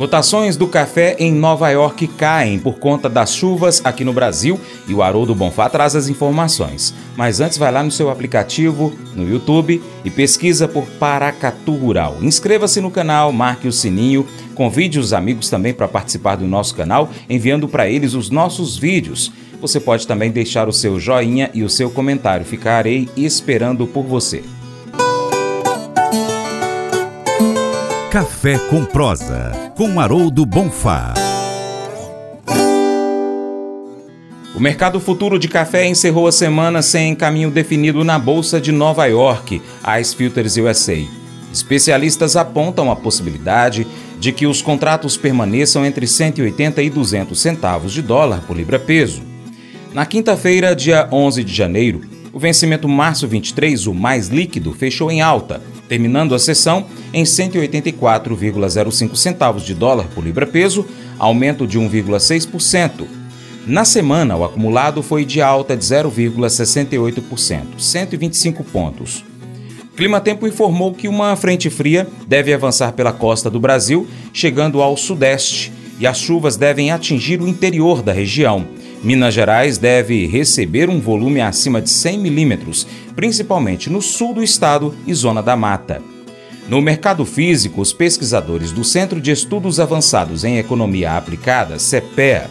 Cotações do café em Nova York caem por conta das chuvas aqui no Brasil e o Haroldo Bonfá traz as informações. Mas antes vai lá no seu aplicativo, no YouTube e pesquisa por Paracatu Rural. Inscreva-se no canal, marque o sininho, convide os amigos também para participar do nosso canal, enviando para eles os nossos vídeos. Você pode também deixar o seu joinha e o seu comentário. Ficarei esperando por você. Café com prosa, com Haroldo Bonfá. O mercado futuro de café encerrou a semana sem caminho definido na Bolsa de Nova York, Ice Filters USA. Especialistas apontam a possibilidade de que os contratos permaneçam entre 180 e 200 centavos de dólar por libra-peso. Na quinta-feira, dia 11 de janeiro, o vencimento março 23, o mais líquido, fechou em alta, terminando a sessão em 184,05 centavos de dólar por libra-peso, aumento de 1,6%. Na semana, o acumulado foi de alta de 0,68%, 125 pontos. Clima Tempo informou que uma frente fria deve avançar pela costa do Brasil, chegando ao sudeste, e as chuvas devem atingir o interior da região. Minas Gerais deve receber um volume acima de 100 milímetros, principalmente no sul do estado e zona da mata. No mercado físico, os pesquisadores do Centro de Estudos Avançados em Economia Aplicada, CEPEA,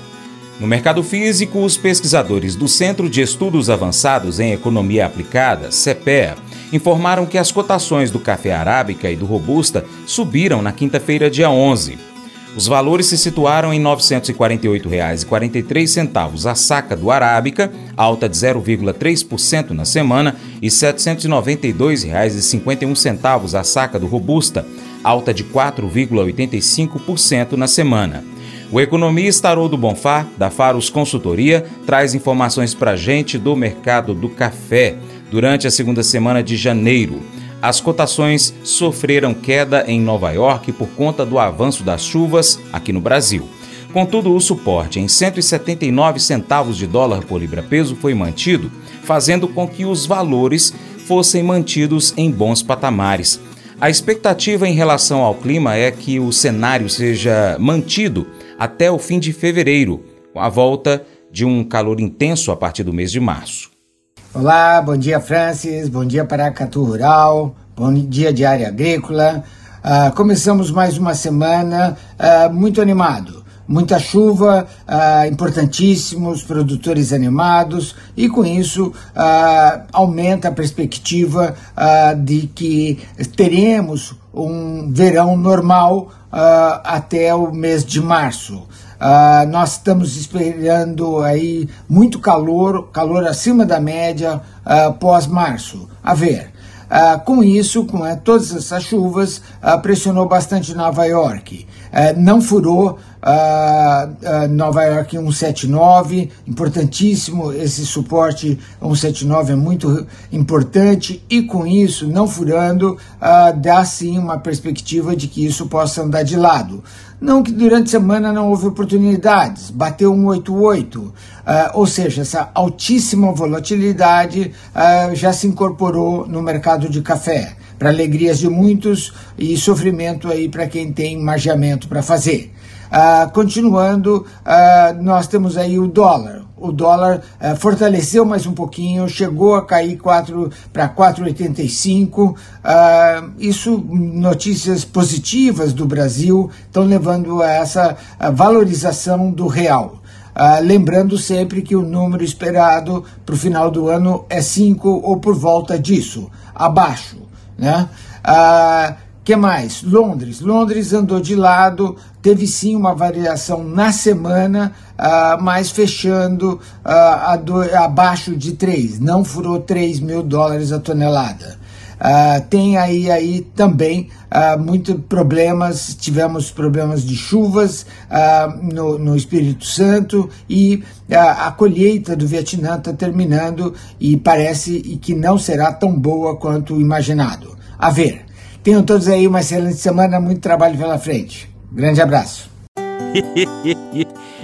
no mercado físico, os pesquisadores do Centro de Estudos Avançados em Economia Aplicada, CEPEA, informaram que as cotações do café arábica e do robusta subiram na quinta-feira, dia 11. Os valores se situaram em R$ 948,43 a saca do Arábica, alta de 0,3% na semana, e R$ 792,51 a saca do Robusta, alta de 4,85% na semana. O economista Haroldo Bonfá, da Faros Consultoria, traz informações para a gente do mercado do café durante a segunda semana de janeiro. As cotações sofreram queda em Nova York por conta do avanço das chuvas aqui no Brasil. Contudo, o suporte em 179 centavos de dólar por libra-peso foi mantido, fazendo com que os valores fossem mantidos em bons patamares. A expectativa em relação ao clima é que o cenário seja mantido até o fim de fevereiro, com a volta de um calor intenso a partir do mês de março. Olá, bom dia Francis, bom dia Paracatu Rural, bom dia Diária Agrícola. Uh, começamos mais uma semana uh, muito animado. Muita chuva, uh, importantíssimos produtores animados, e com isso aumenta a perspectiva de que teremos um verão normal até o mês de março. Uh, nós estamos esperando aí muito calor, calor acima da média uh, pós-março. A ver. Uh, com isso, com uh, todas essas chuvas, pressionou bastante Nova York. não furou Nova York 179, importantíssimo, esse suporte 179 é muito importante, e com isso, não furando, dá sim uma perspectiva de que isso possa andar de lado. Não que durante a semana não houve oportunidades, bateu 188, uh, ou seja, essa altíssima volatilidade uh, já se incorporou no mercado de café, para alegrias de muitos e sofrimento aí para quem tem magiamento para fazer. Uh, continuando, uh, nós temos aí o dólar. O dólar uh, fortaleceu mais um pouquinho, chegou a cair para 4,85. isso, notícias positivas do Brasil, estão levando a essa valorização do real. lembrando sempre que o número esperado para o final do ano é 5 ou por volta disso, abaixo. Né? Que mais? Londres. Londres andou de lado, teve sim uma variação na semana, uh, mas fechando uh, do, abaixo de 3, não furou 3 mil dólares a tonelada. Uh, tem aí, aí também uh, muitos problemas, tivemos problemas de chuvas uh, no, no, Espírito Santo e a colheita do Vietnã está terminando e parece que não será tão boa quanto imaginado. A ver, Tenham todos aí uma excelente semana, muito trabalho pela frente. Grande abraço.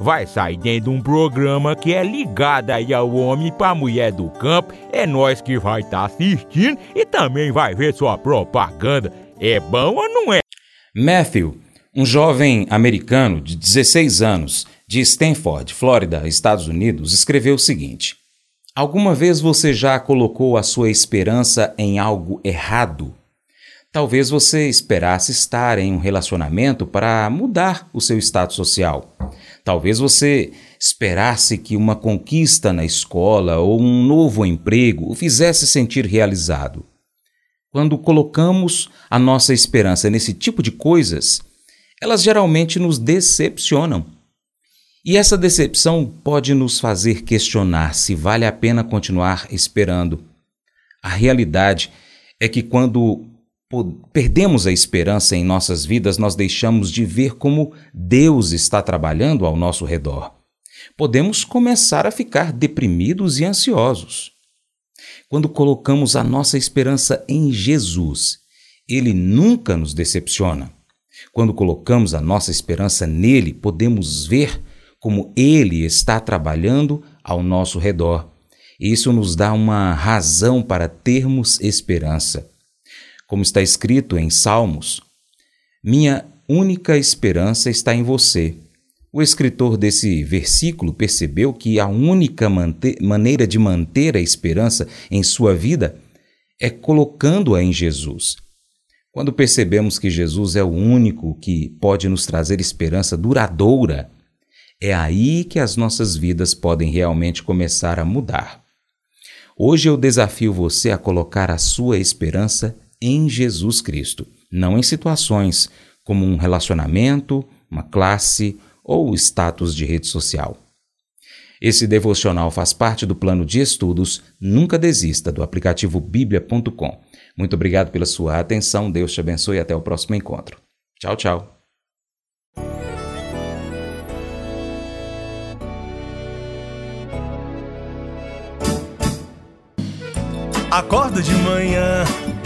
vai sair dentro de um programa que é ligado aí ao homem para mulher do campo. É nós que vai estar tá assistindo e também vai ver sua propaganda. É bom ou não é? Matthew, um jovem americano de 16 anos de Stanford, Flórida, Estados Unidos, escreveu o seguinte: Alguma vez você já colocou a sua esperança em algo errado? Talvez você esperasse estar em um relacionamento para mudar o seu status social. Talvez você esperasse que uma conquista na escola ou um novo emprego o fizesse sentir realizado. Quando colocamos a nossa esperança nesse tipo de coisas, elas geralmente nos decepcionam. E essa decepção pode nos fazer questionar se vale a pena continuar esperando. A realidade é que quando perdemos a esperança em nossas vidas, nós deixamos de ver como Deus está trabalhando ao nosso redor. Podemos começar a ficar deprimidos e ansiosos. Quando colocamos a nossa esperança em Jesus, Ele nunca nos decepciona. Quando colocamos a nossa esperança nele, podemos ver como ele está trabalhando ao nosso redor. Isso nos dá uma razão para termos esperança. Como está escrito em Salmos, minha única esperança está em você. O escritor desse versículo percebeu que a única maneira de manter a esperança em sua vida é colocando-a em Jesus. Quando percebemos que Jesus é o único que pode nos trazer esperança duradoura, é aí que as nossas vidas podem realmente começar a mudar. Hoje eu desafio você a colocar a sua esperança em Jesus Cristo, não em situações como um relacionamento, uma classe ou status de rede social. Esse devocional faz parte do plano de estudos Nunca Desista do aplicativo bíblia.com. Muito obrigado pela sua atenção, Deus te abençoe e até o próximo encontro. Tchau, tchau. Acordo de manhã